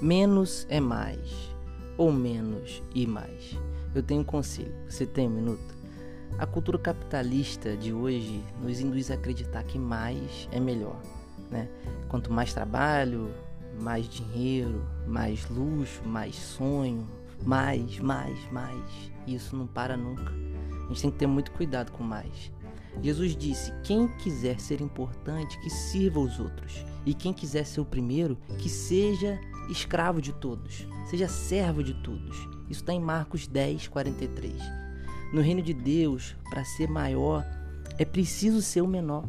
Menos é mais, ou menos e mais. Eu tenho um conselho. Você tem um minuto? A cultura capitalista de hoje nos induz a acreditar que mais é melhor. Né? Quanto mais trabalho, mais dinheiro, mais luxo, mais sonho, mais, mais, mais. E isso não para nunca. A gente tem que ter muito cuidado com mais. Jesus disse: Quem quiser ser importante, que sirva os outros. E quem quiser ser o primeiro, que seja escravo de todos, seja servo de todos. Isso está em Marcos 10, 43. No reino de Deus, para ser maior, é preciso ser o menor.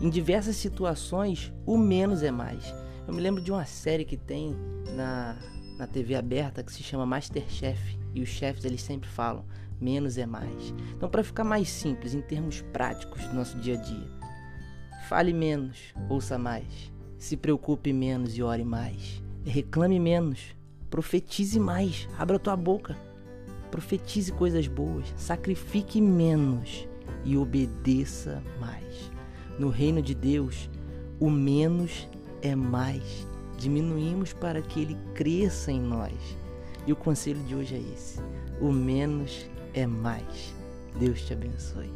Em diversas situações, o menos é mais. Eu me lembro de uma série que tem na, na TV aberta que se chama Masterchef. E os chefes eles sempre falam: menos é mais. Então, para ficar mais simples em termos práticos do nosso dia a dia, fale menos, ouça mais. Se preocupe menos e ore mais. Reclame menos, profetize mais, abra tua boca. Profetize coisas boas, sacrifique menos e obedeça mais. No reino de Deus, o menos é mais. Diminuímos para que ele cresça em nós. E o conselho de hoje é esse: o menos é mais. Deus te abençoe.